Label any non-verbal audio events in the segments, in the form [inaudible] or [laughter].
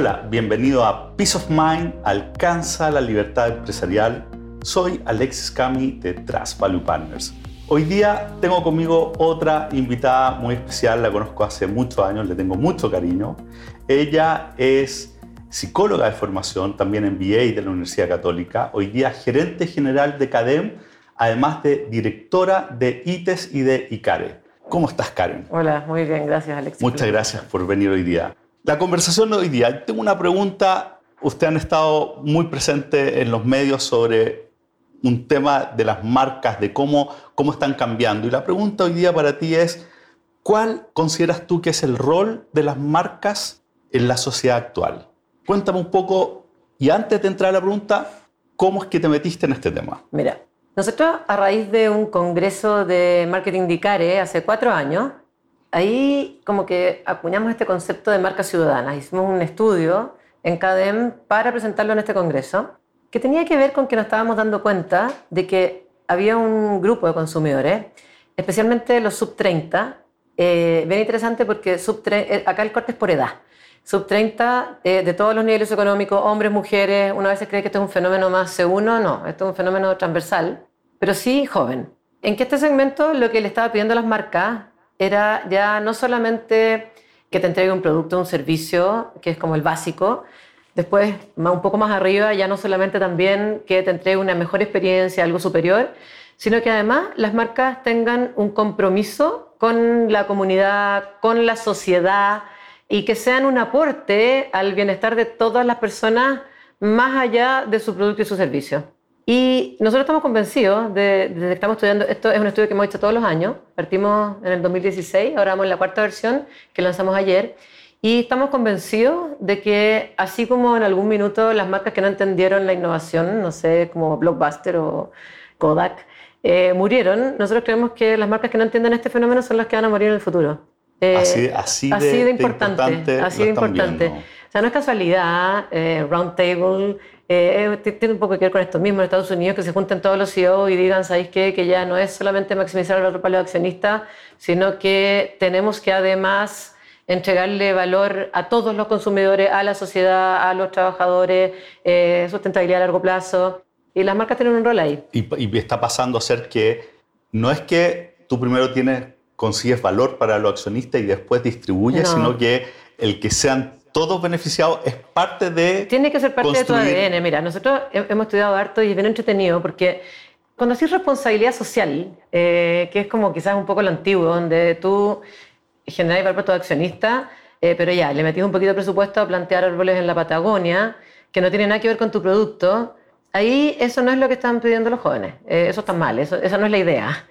Hola, bienvenido a Peace of Mind, alcanza la libertad empresarial. Soy Alexis Cami de Trust Value Partners. Hoy día tengo conmigo otra invitada muy especial, la conozco hace muchos años, le tengo mucho cariño. Ella es psicóloga de formación, también MBA de la Universidad Católica, hoy día gerente general de CADEM, además de directora de ITES y de ICARE. ¿Cómo estás, Karen? Hola, muy bien, gracias, Alex. Muchas gracias por venir hoy día. La conversación de hoy día, tengo una pregunta. Usted han estado muy presente en los medios sobre un tema de las marcas, de cómo, cómo están cambiando. Y la pregunta hoy día para ti es, ¿cuál consideras tú que es el rol de las marcas en la sociedad actual? Cuéntame un poco, y antes de entrar a la pregunta, ¿cómo es que te metiste en este tema? Mira, nosotros a raíz de un congreso de marketing de ICARE hace cuatro años, ahí como que acuñamos este concepto de marcas ciudadanas. Hicimos un estudio en CADEM para presentarlo en este congreso, que tenía que ver con que nos estábamos dando cuenta de que había un grupo de consumidores, especialmente los sub 30, eh, bien interesante porque sub eh, acá el corte es por edad. Sub 30 eh, de todos los niveles económicos, hombres, mujeres, una vez se cree que esto es un fenómeno más C1, no, esto es un fenómeno transversal, pero sí joven. En que este segmento lo que le estaba pidiendo las marcas era ya no solamente que te entregue un producto un servicio, que es como el básico, después un poco más arriba ya no solamente también que te entregue una mejor experiencia, algo superior, sino que además las marcas tengan un compromiso con la comunidad, con la sociedad y que sean un aporte al bienestar de todas las personas más allá de su producto y su servicio. Y nosotros estamos convencidos de, de, que estamos estudiando, esto es un estudio que hemos hecho todos los años, partimos en el 2016, ahora vamos en la cuarta versión que lanzamos ayer, y estamos convencidos de que así como en algún minuto las marcas que no entendieron la innovación, no sé, como Blockbuster o Kodak, eh, murieron, nosotros creemos que las marcas que no entienden este fenómeno son las que van a morir en el futuro. Eh, así, así, de, de, importante, así de importante. O sea, no es casualidad, eh, Roundtable eh, tiene un poco que ver con esto mismo en Estados Unidos, que se junten todos los CEOs y digan, ¿sabéis qué? Que ya no es solamente maximizar el valor para los accionistas, sino que tenemos que además entregarle valor a todos los consumidores, a la sociedad, a los trabajadores, eh, sustentabilidad a largo plazo. Y las marcas tienen un rol ahí. Y, está pasando a ser que no es que tú primero tienes, consigues valor para los accionistas y después distribuyes, sino que el que sean todos beneficiados es parte de. Tiene que ser parte de tu ADN. Mira, nosotros hemos estudiado harto y es bien entretenido porque cuando haces responsabilidad social, eh, que es como quizás un poco lo antiguo, donde tú generas valor para tu accionista, eh, pero ya, le metís un poquito de presupuesto a plantear árboles en la Patagonia, que no tiene nada que ver con tu producto, ahí eso no es lo que están pidiendo los jóvenes. Eh, eso está mal, eso, esa no es la idea.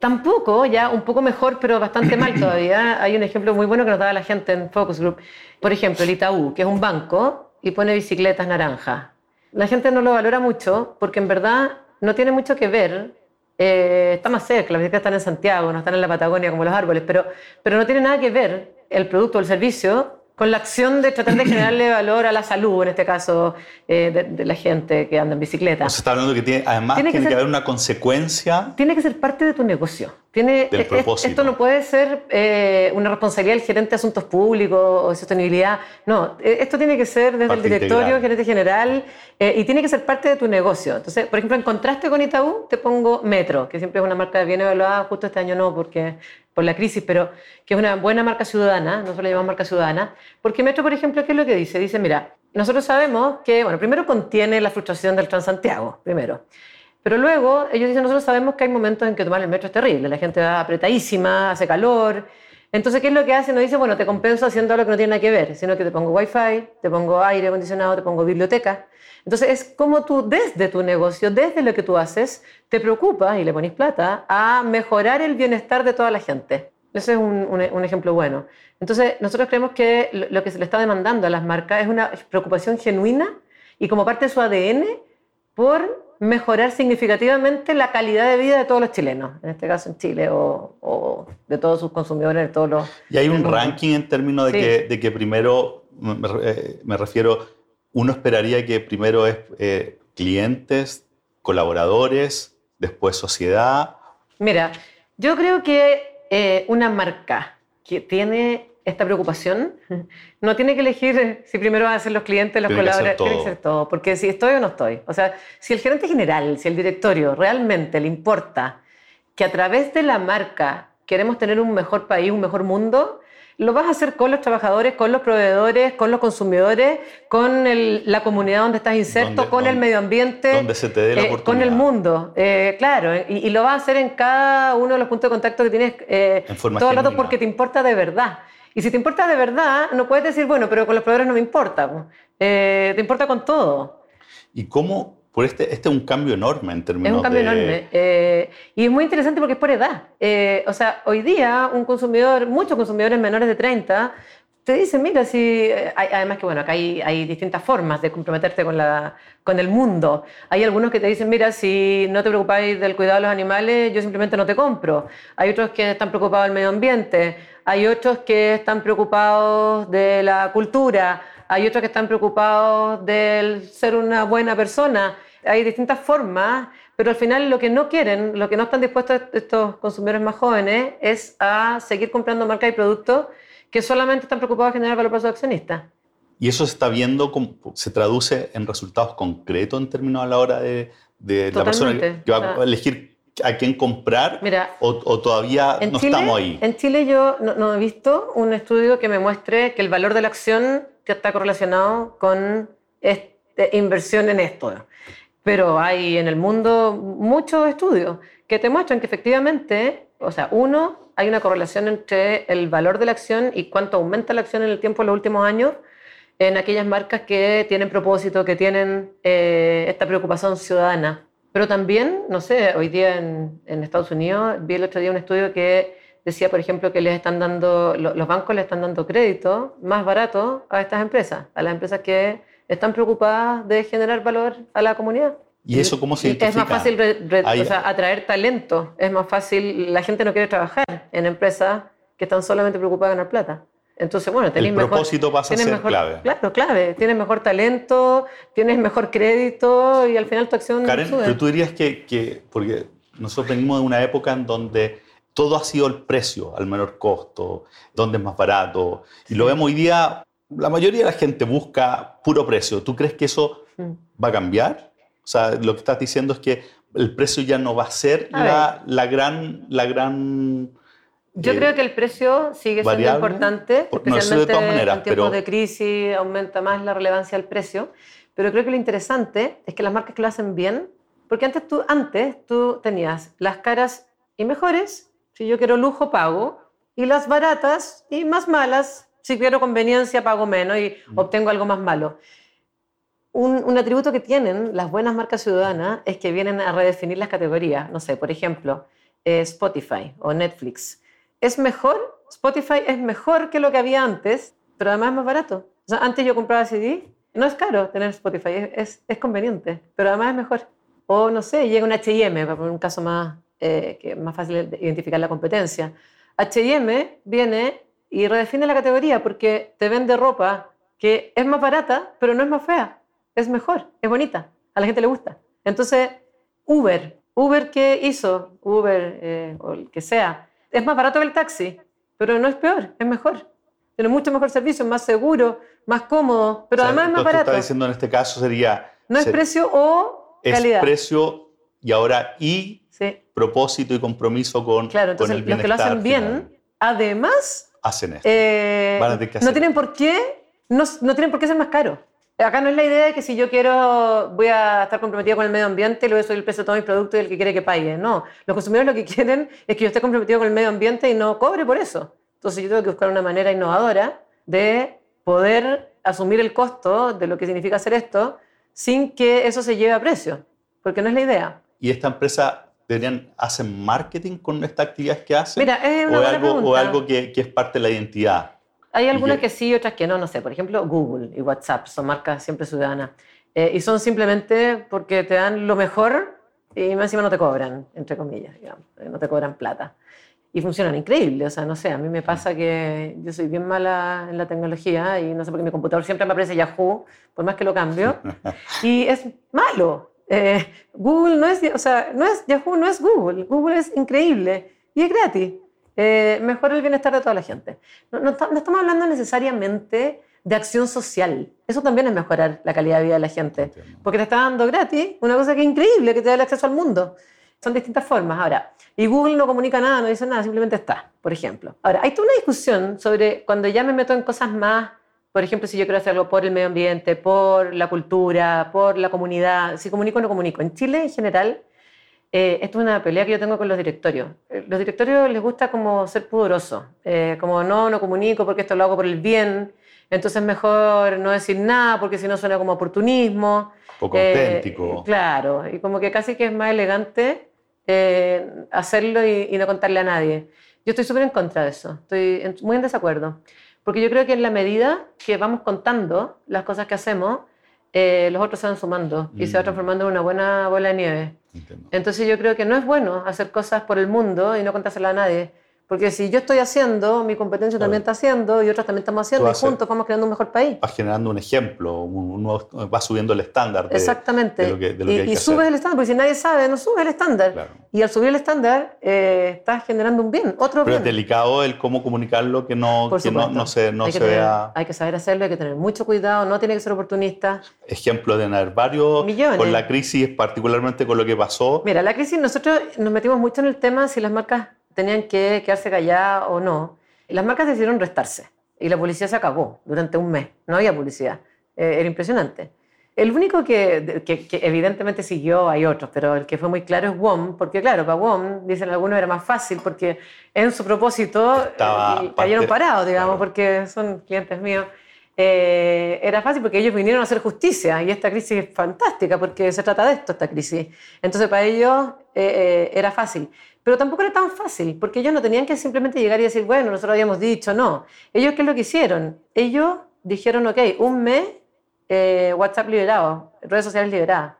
Tampoco, ya un poco mejor, pero bastante mal [clears throat] todavía. Hay un ejemplo muy bueno que nos daba la gente en Focus Group. Por ejemplo, el Itaú, que es un banco y pone bicicletas naranjas. La gente no lo valora mucho porque en verdad no tiene mucho que ver. Eh, está más cerca, las bicicletas están en Santiago, no están en la Patagonia como los árboles, pero, pero no tiene nada que ver el producto o el servicio con la acción de tratar de generarle [clears throat] valor a la salud, en este caso, eh, de, la gente que anda en bicicleta. O está hablando que tiene, además tiene, que, haber una consecuencia. Tiene que ser parte de tu negocio. Tiene, del propósito. Esto no puede ser eh, una responsabilidad del gerente de asuntos públicos o de sostenibilidad. No, eh, esto tiene que ser desde el directorio, gerente general, y tiene que ser parte de tu negocio. Entonces, por ejemplo, en contraste con Itaú, te pongo Metro, que siempre es una marca bien evaluada, justo este año no, porque por la crisis, pero que es una buena marca ciudadana, nosotros la llamamos marca ciudadana, porque Metro, por ejemplo, ¿qué es lo que dice? Dice, mira, nosotros sabemos que, bueno, primero contiene la frustración del Transantiago, primero. Pero luego ellos dicen, nosotros sabemos que hay momentos en que tomar el metro es terrible, la gente va apretadísima, hace calor. Entonces, ¿qué es lo que hace? No dice, bueno, te compenso haciendo algo que no tiene nada que ver, sino que te pongo wifi, te pongo aire acondicionado, te pongo biblioteca. Entonces, es como tú, desde tu negocio, desde lo que tú haces, te preocupas y le pones plata a mejorar el bienestar de toda la gente. Ese es un, un, ejemplo bueno. Entonces, nosotros creemos que lo que se le está demandando a las marcas es una preocupación genuina y como parte de su ADN por mejorar significativamente la calidad de vida de todos los chilenos, en este caso en Chile, o, de todos sus consumidores, de todos los... Y hay un ranking en términos de, que, de que primero, me, eh, me refiero, uno esperaría que primero es eh, clientes, colaboradores, después sociedad. Mira, yo creo que eh, una marca que tiene esta preocupación, no tiene que elegir si primero van a ser los clientes, los colaboradores, tiene que ser todo, porque si estoy o no estoy. O sea, si el gerente general, si el directorio realmente le importa que a través de la marca queremos tener un mejor país, un mejor mundo, lo vas a hacer con los trabajadores, con los proveedores, con los consumidores, con el- la comunidad donde estás inserto, con el medio ambiente, donde se te dé la eh, con el mundo, eh, claro, y, y lo vas a hacer en cada uno de los puntos de contacto que tienes eh, todo el rato porque te importa de verdad. Y si te importa de verdad, no puedes decir, bueno, pero con los proveedores no me importa. po. Eh, te importa con todo. ¿Y cómo? Por este, este es un cambio enorme en términos Es un cambio de... enorme. Eh, y es muy interesante porque es por edad. Eh, o sea, hoy día un consumidor, muchos consumidores menores de 30, te dicen, mira, si... eh, hay- además que, bueno, acá hay, hay distintas formas de comprometerte con, la, con el mundo. Hay algunos que te dicen, mira, si no te preocupáis del cuidado de los animales, yo simplemente no te compro. Hay otros que están preocupados del medio ambiente. Hay otros que están preocupados de la cultura. Hay otros que están preocupados del ser una buena persona. Hay distintas formas, pero al final lo que no quieren, lo que no están dispuestos estos consumidores más jóvenes es a seguir comprando marcas y productos que solamente están preocupados en generar valor para sus accionistas. Y eso se está viendo, se traduce en resultados concretos en términos a la hora de, de la persona que, va O sea, a elegir a quién comprar Mira, o, o todavía no Chile, estamos ahí. En Chile yo no, no he visto un estudio que me muestre que el valor de la acción está correlacionado con este- inversión en esto. Pero hay en el mundo muchos estudios que te muestran que efectivamente, o sea, uno, hay una correlación entre el valor de la acción y cuánto aumenta la acción en el tiempo en los últimos años en aquellas marcas que tienen propósito, que tienen eh, esta preocupación ciudadana. Pero también, no sé, hoy día en, en Estados Unidos vi el otro día un estudio que decía, por ejemplo, que les están dando, lo- los bancos le están dando crédito más barato a estas empresas, a las empresas que están preocupadas de generar valor a la comunidad. ¿Y eso cómo se Y Es más identifica? fácil re- re- Hay- o sea, atraer talento, es más fácil, la gente no quiere trabajar en empresas que están solamente preocupadas de ganar plata. Entonces, bueno, tenéis El mejor, propósito pasa a ser mejor- clave. Claro, clave. Tienes mejor talento, tienes mejor crédito y al final tu acción Karen, sube. pero tú dirías que, que- porque nosotros venimos de una época en donde todo ha sido el precio al menor costo, donde es más barato, y lo vemos hoy día, la mayoría de la gente busca puro precio. ¿Tú crees que eso Mm. va a cambiar? O sea, lo que estás diciendo es que el precio ya no va a ser A la, la gran... La gran Yo eh, creo que el precio sigue siendo variable, importante, por- no de especialmente todas maneras, en tiempos pero- de crisis aumenta más la relevancia del precio. Pero creo que lo interesante es que las marcas que lo hacen bien, porque antes tú, antes tú tenías las caras y mejores, si yo quiero lujo pago, y las baratas y más malas, si quiero conveniencia pago menos y Mm. obtengo algo más malo. Un, un atributo que tienen las buenas marcas ciudadanas es que vienen a redefinir las categorías. No sé, por ejemplo, eh, Spotify o Netflix. ¿Es mejor? Spotify es mejor que lo que había antes, pero además es más barato. Antes yo compraba CD, no es caro tener Spotify, es, conveniente, pero además es mejor. O no sé, llega un HM, para poner un caso más, eh, que más fácil de identificar la competencia. HM viene y redefine la categoría porque te vende ropa que es más barata, pero no es más fea, es mejor, es bonita, a la gente le gusta. Entonces, Uber, Uber ¿qué hizo? Uber eh, o el que sea, es más barato que el taxi, pero no es peor, es mejor. Tiene mucho mejor servicio, más seguro, más cómodo, pero o sea, además es más lo que barato. estás diciendo en este caso sería... No es ser- precio o es calidad. precio y ahora y Sí, propósito y compromiso con, claro, con entonces el los que lo bienestar hacen bien, final. además, hacen esto. eh, Van a tener que no hacer. tienen por qué, no, no tienen por qué ser más caros. Acá no es la idea de que si yo quiero, voy a estar comprometida con el medio ambiente, le voy a subir el precio de todos mis productos y el que quiere que pague. No, los consumidores lo que [laughs] quieren es que yo esté comprometido con el medio ambiente y no cobre por eso. Entonces yo tengo que buscar una manera innovadora de poder asumir el costo de lo que significa hacer esto sin que eso se lleve a precio, porque no es la idea. ¿Y esta empresa deberían, hacen marketing con estas actividades que hacen? Mira, es una ¿O buena algo, o algo que, que es parte de la identidad? Hay algunas que- sí, otras que no, no sé. Por ejemplo, Google y WhatsApp son marcas siempre ciudadanas. Eh, y son simplemente porque te dan lo mejor y más encima no te cobran, entre comillas, digamos. eh, No te cobran plata. Y funcionan increíble. O sea, no sé, a mí me pasa que yo soy bien mala en la tecnología y no sé por qué mi computador siempre me aparece Yahoo, por más que lo cambio. [laughs] Y es malo. Eh, Google no es, o sea, no es, Yahoo no es Google. Google es increíble y es gratis. Eh, mejora el bienestar de toda la gente. No, no, estamos hablando necesariamente de acción social. Eso también es mejorar la calidad de vida de la gente. Porque te está dando gratis una cosa que es increíble, que te da el acceso al mundo. Son distintas formas. Ahora, y Google no comunica nada, no dice nada, simplemente está, por ejemplo. Ahora, hay toda una discusión sobre cuando ya me meto en cosas más, por ejemplo, si yo quiero hacer algo por el medio ambiente, por la cultura, por la comunidad, si comunico o no comunico. En Chile, en general, eh, esto es una pelea que yo tengo con los directorios. Eh, los directorios les gusta como ser pudorosos, eh, como no, no comunico porque esto lo hago por el bien, entonces mejor no decir nada porque si no suena como oportunismo. Poco auténtico. Claro, y como que casi que es más elegante hacerlo y, no contarle a nadie. Yo estoy súper en contra de eso, estoy muy en desacuerdo, porque yo creo que en la medida que vamos contando las cosas que hacemos, los otros se van sumando y se va mm. transformando en una buena bola de nieve. Entonces yo creo que no es bueno hacer cosas por el mundo y no contársela a nadie. Porque si yo estoy haciendo, mi competencia también está haciendo y otros también estamos haciendo y juntos vamos creando un mejor país. Vas generando un ejemplo, uno va subiendo el estándar. De, Exactamente. lo que, y, subes el estándar, porque si nadie sabe, no subes el estándar. Y al subir el estándar, eh, estás generando un bien, otro Pero bien. es delicado el cómo comunicarlo, que no, que no, no, se, no se vea. Hay que saber hacerlo, hay que tener mucho cuidado, no tiene que ser oportunista. Ejemplos de varios. Millones. Con la crisis, particularmente con lo que pasó. Mira, la crisis, nosotros nos metimos mucho en el tema si las marcas tenían que quedarse calladas o no. Las marcas decidieron restarse y la publicidad se acabó durante un mes. No había publicidad. Eh, era impresionante. El único que, que, evidentemente siguió, hay otros, pero el que fue muy claro es WOM, porque claro, para WOM, dicen algunos, era más fácil porque en su propósito eh, cayeron parados, digamos, porque son clientes míos. Eh, era fácil porque ellos vinieron a hacer justicia y esta crisis es fantástica porque se trata de esto, esta crisis. Entonces para ellos era fácil. Pero tampoco era tan fácil, porque ellos no tenían que simplemente llegar y decir, bueno, nosotros habíamos dicho, no. Ellos, ¿qué es lo que hicieron? Ellos dijeron, ok, un mes, eh, WhatsApp liberado, redes sociales liberadas.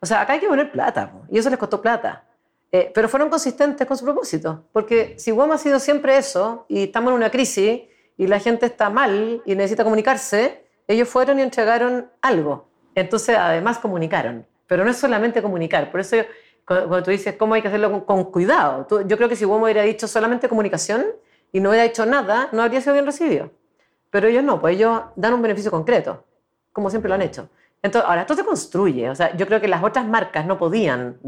O sea, acá hay que poner plata, y eso les costó plata. Eh, pero fueron consistentes con su propósito, porque si WOM ha sido siempre eso, y estamos en una crisis, y la gente está mal y necesita comunicarse, ellos fueron y entregaron algo. Entonces, además, comunicaron. Pero no es solamente comunicar, por eso cuando tú dices cómo hay que hacerlo con, cuidado. yo creo que si Womo hubiera dicho solamente comunicación y no hubiera hecho nada, no habría sido bien recibido. Pero ellos no, pues ellos dan un beneficio concreto, como siempre lo han hecho. Entonces, ahora, esto se construye. O sea, yo creo que las otras marcas no podían,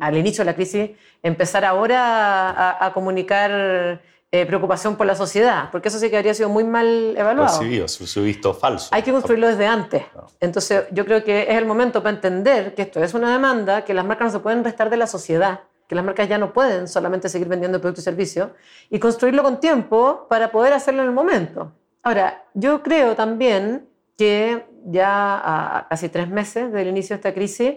al inicio de la crisis, empezar ahora a comunicar eh, preocupación por la sociedad, porque eso sí que habría sido muy mal evaluado. Percibido, su visto falso. Hay que construirlo desde antes. Entonces, yo creo que es el momento para entender que esto es una demanda, que las marcas no se pueden restar de la sociedad, que las marcas ya no pueden solamente seguir vendiendo productos y servicios, y construirlo con tiempo para poder hacerlo en el momento. Ahora, yo creo también que ya a casi tres meses del inicio de esta crisis,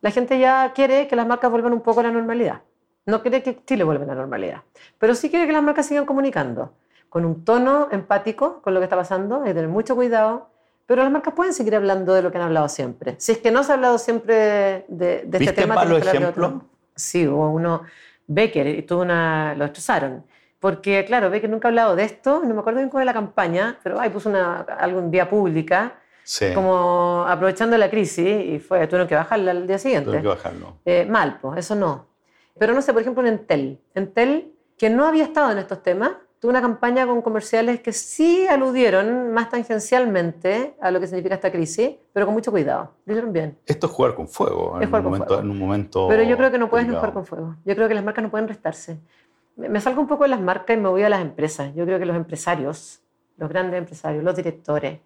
la gente ya quiere que las marcas vuelvan un poco a la normalidad. No quiere que Chile vuelva a la normalidad, pero sí quiere que las marcas sigan comunicando con un tono empático con lo que está pasando, hay que tener mucho cuidado, pero las marcas pueden seguir hablando de lo que han hablado siempre. Si es que no se ha hablado siempre de, de este tema... ¿Viste ejemplo? Sí, hubo uno, Becker, y tuvo una, lo destrozaron. Porque, claro, Becker nunca ha hablado de esto, no me acuerdo bien cuál es la campaña, pero ahí puso una, algún día pública, como aprovechando la crisis, y fue, tuvieron que bajarla al día siguiente. Tuvieron que bajarlo. Eh, mal, pues, eso no. Pero no sé, por ejemplo, en Entel. Entel, que no había estado en estos temas, tuvo una campaña con comerciales que sí aludieron más tangencialmente a lo que significa esta crisis, pero con mucho cuidado. Lo hicieron bien. Esto es jugar con fuego, en, un momento, en un momento. Pero yo creo que no puedes jugar con fuego. Yo creo que las marcas no pueden restarse. Me salgo un poco de las marcas y me voy a las empresas. Yo creo que los empresarios, los grandes empresarios, los directores,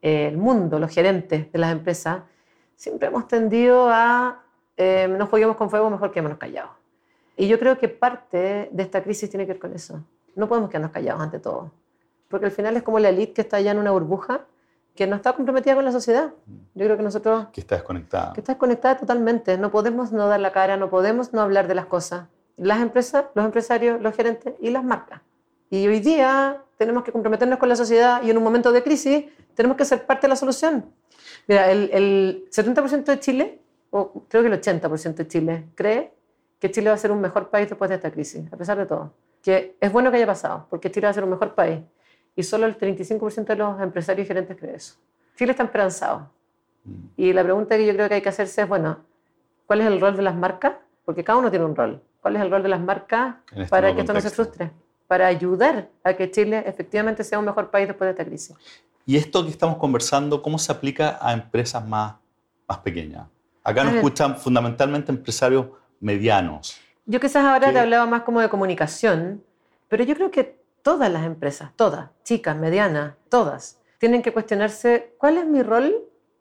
el mundo, los gerentes de las empresas, siempre hemos tendido a eh, no juguemos con fuego, mejor quedémonos callados. Y yo creo que parte de esta crisis tiene que ver con eso. No podemos quedarnos callados ante todo. Porque al final es como la élite que está allá en una burbuja que no está comprometida con la sociedad. Yo creo que nosotros... Que está desconectada. Que está desconectada totalmente. No podemos no dar la cara, no podemos no hablar de las cosas. Las empresas, los empresarios, los gerentes y las marcas. Y hoy día tenemos que comprometernos con la sociedad y en un momento de crisis tenemos que ser parte de la solución. Mira, el, el 70% de Chile, o creo que el 80% de Chile, cree que Chile va a ser un mejor país después de esta crisis, a pesar de todo. Que es bueno que haya pasado, porque Chile va a ser un mejor país. Y solo el 35% de los empresarios y gerentes cree eso. Chile está esperanzado. Mm. Y la pregunta que yo creo que hay que hacerse es, bueno, ¿cuál es el rol de las marcas? Porque cada uno tiene un rol. ¿Cuál es el rol de las marcas este para que esto no se frustre? para ayudar a que Chile efectivamente sea un mejor país después de esta crisis. Y esto que estamos conversando, ¿cómo se aplica a empresas más, más pequeñas? Acá nos escuchan fundamentalmente empresarios medianos. Yo quizás ahora te hablaba más como de comunicación, pero yo creo que todas las empresas, todas, chicas, medianas, todas, tienen que cuestionarse cuál es mi rol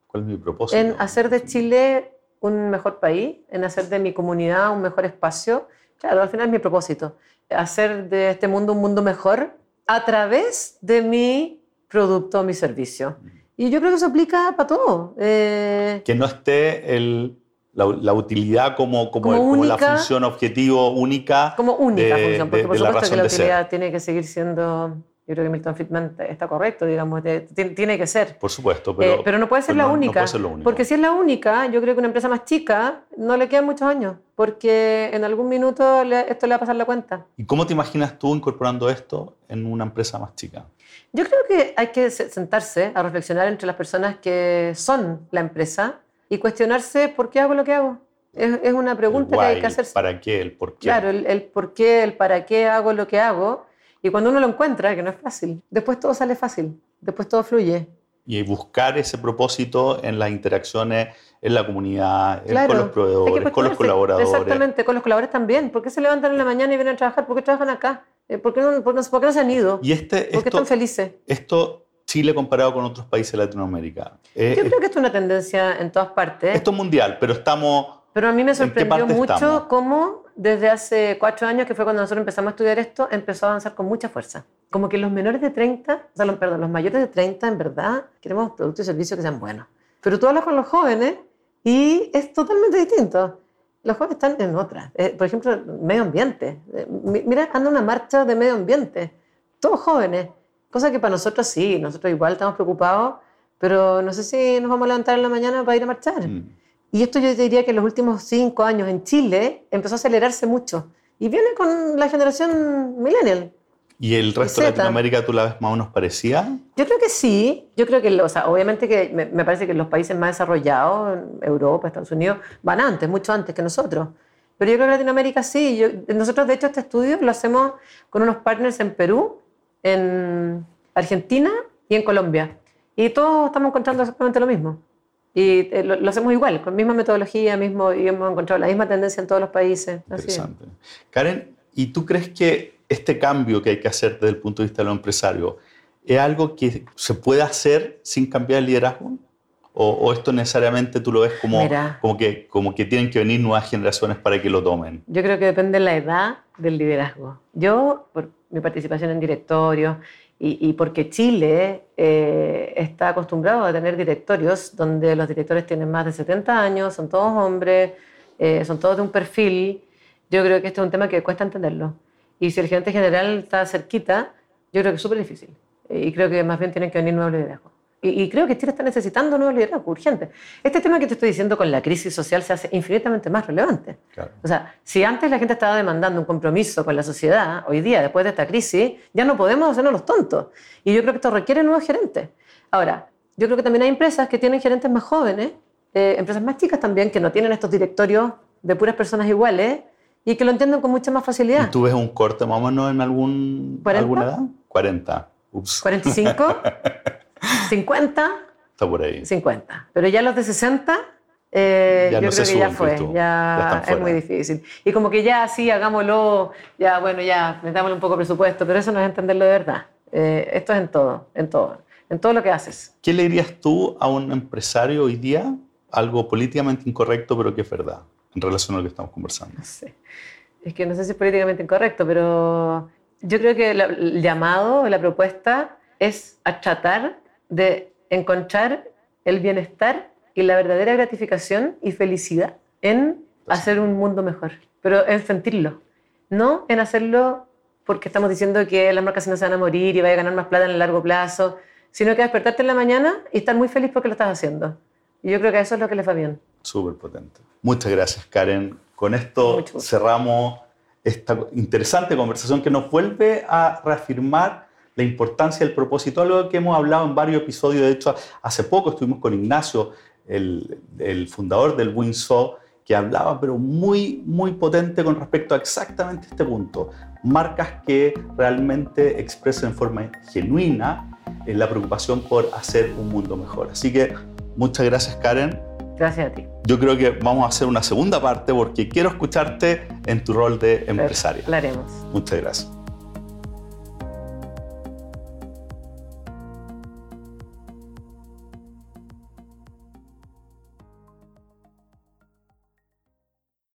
¿Cuál es mi propósito? en hacer de Chile un mejor país, en hacer de mi comunidad un mejor espacio. Claro, al final es mi propósito, hacer de este mundo un mundo mejor a través de mi producto mi servicio. Y yo creo que eso aplica para todo. Eh, que no esté el, la, utilidad como, como, la función objetivo única. Como única función, porque por supuesto que la utilidad tiene que seguir siendo yo creo que Milton Friedman está correcto, digamos, tiene que ser. Por supuesto, pero, eh, pero no puede ser la única. Porque si es la única, yo creo que una empresa más chica no le quedan muchos años, porque en algún minuto esto le va a pasar la cuenta. ¿Y cómo te imaginas tú incorporando esto en una empresa más chica? Yo creo que hay que sentarse a reflexionar entre las personas que son la empresa y cuestionarse por qué hago lo que hago. Es, una pregunta que hay que hacerse. ¿Para qué? ¿El por qué? Claro, el, el por qué, el para qué hago lo que hago y cuando uno lo encuentra, que no es fácil, después todo sale fácil, después todo fluye. Y buscar ese propósito en las interacciones en la comunidad, con los proveedores, con los colaboradores. Exactamente, con los colaboradores también. ¿Por qué se levantan en la mañana y vienen a trabajar? ¿Por qué trabajan acá? Eh, ¿Por qué no, por, qué no se han ido? Y este, ¿Por qué están felices? Esto, Chile comparado con otros países de Latinoamérica. Eh, Yo creo que esto es una tendencia en todas partes. Esto es mundial, pero estamos... Pero a mí me sorprendió mucho cómo desde hace cuatro años, que fue cuando nosotros empezamos a estudiar esto, empezó a avanzar con mucha fuerza. Como que los menores de 30, o sea, los, perdón, los mayores de 30, en verdad, queremos productos y servicios que sean buenos. Pero tú hablas con los jóvenes y es totalmente distinto. Los jóvenes están en otra. Eh, por ejemplo, medio ambiente. Eh, mira, anda una marcha de medio ambiente. Todos jóvenes. Cosa que para nosotros sí, nosotros igual estamos preocupados, pero no sé si nos vamos a levantar en la mañana para ir a marchar. Mm. Y esto yo diría que en los últimos cinco años en Chile empezó a acelerarse mucho. Y viene con la generación millennial. ¿Y el resto de Latinoamérica tú la ves más o menos parecida? Yo creo que sí. Yo creo que, o sea, obviamente que me, parece que los países más desarrollados, Europa, Estados Unidos, van antes, mucho antes que nosotros. Pero yo creo que Latinoamérica sí. nosotros, de hecho, este estudio lo hacemos con unos partners en Perú, en Argentina y en Colombia. Y todos estamos encontrando exactamente lo mismo. Y eh, lo, hacemos igual, con misma metodología, mismo, y hemos encontrado la misma tendencia en todos los países. Interesante. Karen, ¿y tú crees que este cambio que hay que hacer desde el punto de vista de los empresarios es algo que se puede hacer sin cambiar el liderazgo? ¿O, esto necesariamente tú lo ves como, como, que, como que tienen que venir nuevas generaciones para que lo tomen? Yo creo que depende de la edad del liderazgo. Yo, por mi participación en directorio y, porque Chile eh, está acostumbrado a tener directorios donde los directores tienen más de 70 años, son todos hombres, eh, son todos de un perfil. Yo creo que este es un tema que cuesta entenderlo. Y si el gerente general está cerquita, yo creo que es súper difícil. Y creo que más bien tienen que venir nuevos liderazgos. Y, creo que Chile está necesitando nuevos liderazgos urgentes. Este tema que te estoy diciendo con la crisis social se hace infinitamente más relevante. O sea, si antes la gente estaba demandando un compromiso con la sociedad, hoy día, después de esta crisis, ya no podemos hacernos los tontos. Y yo creo que esto requiere nuevos gerentes. Ahora, yo creo que también hay empresas que tienen gerentes más jóvenes, eh, empresas más chicas también, que no tienen estos directorios de puras personas iguales y que lo entienden con mucha más facilidad. ¿Y tú ves un corte más o menos en algún, alguna edad? 40. Ups. ¿45? [laughs] 50. Está por ahí. 50. Pero ya los de 60, eh, yo creo que ya fue. Ya, es muy difícil. Y como que ya sí, hagámoslo, ya bueno, ya metámosle un poco de presupuesto, pero eso no es entenderlo de verdad. Eh, esto es en todo, en todo, en todo lo que haces. ¿Qué le dirías tú a un empresario hoy día? Algo políticamente incorrecto, pero que es verdad, en relación a lo que estamos conversando. No sé. Es que no sé si es políticamente incorrecto, pero yo creo que el llamado, la propuesta es a tratar de encontrar el bienestar y la verdadera gratificación y felicidad en hacer un mundo mejor, pero en sentirlo, no en hacerlo porque estamos diciendo que las marcas no se van a morir y vaya a ganar más plata en el largo plazo, sino que despertarte en la mañana y estar muy feliz porque lo estás haciendo. Y yo creo que eso es lo que les va bien. Súper potente. Muchas gracias, Karen. Con esto cerramos esta interesante conversación que nos vuelve a reafirmar la importancia del propósito, algo que hemos hablado en varios episodios. De hecho, hace poco estuvimos con Ignacio, el, fundador del WinSO, que hablaba, pero muy, muy potente con respecto a exactamente este punto. Marcas que realmente expresan en forma genuina eh, la preocupación por hacer un mundo mejor. Así que muchas gracias, Karen. Gracias a ti. Yo creo que vamos a hacer una segunda parte porque quiero escucharte en tu rol de empresaria. Lo haremos. Muchas gracias.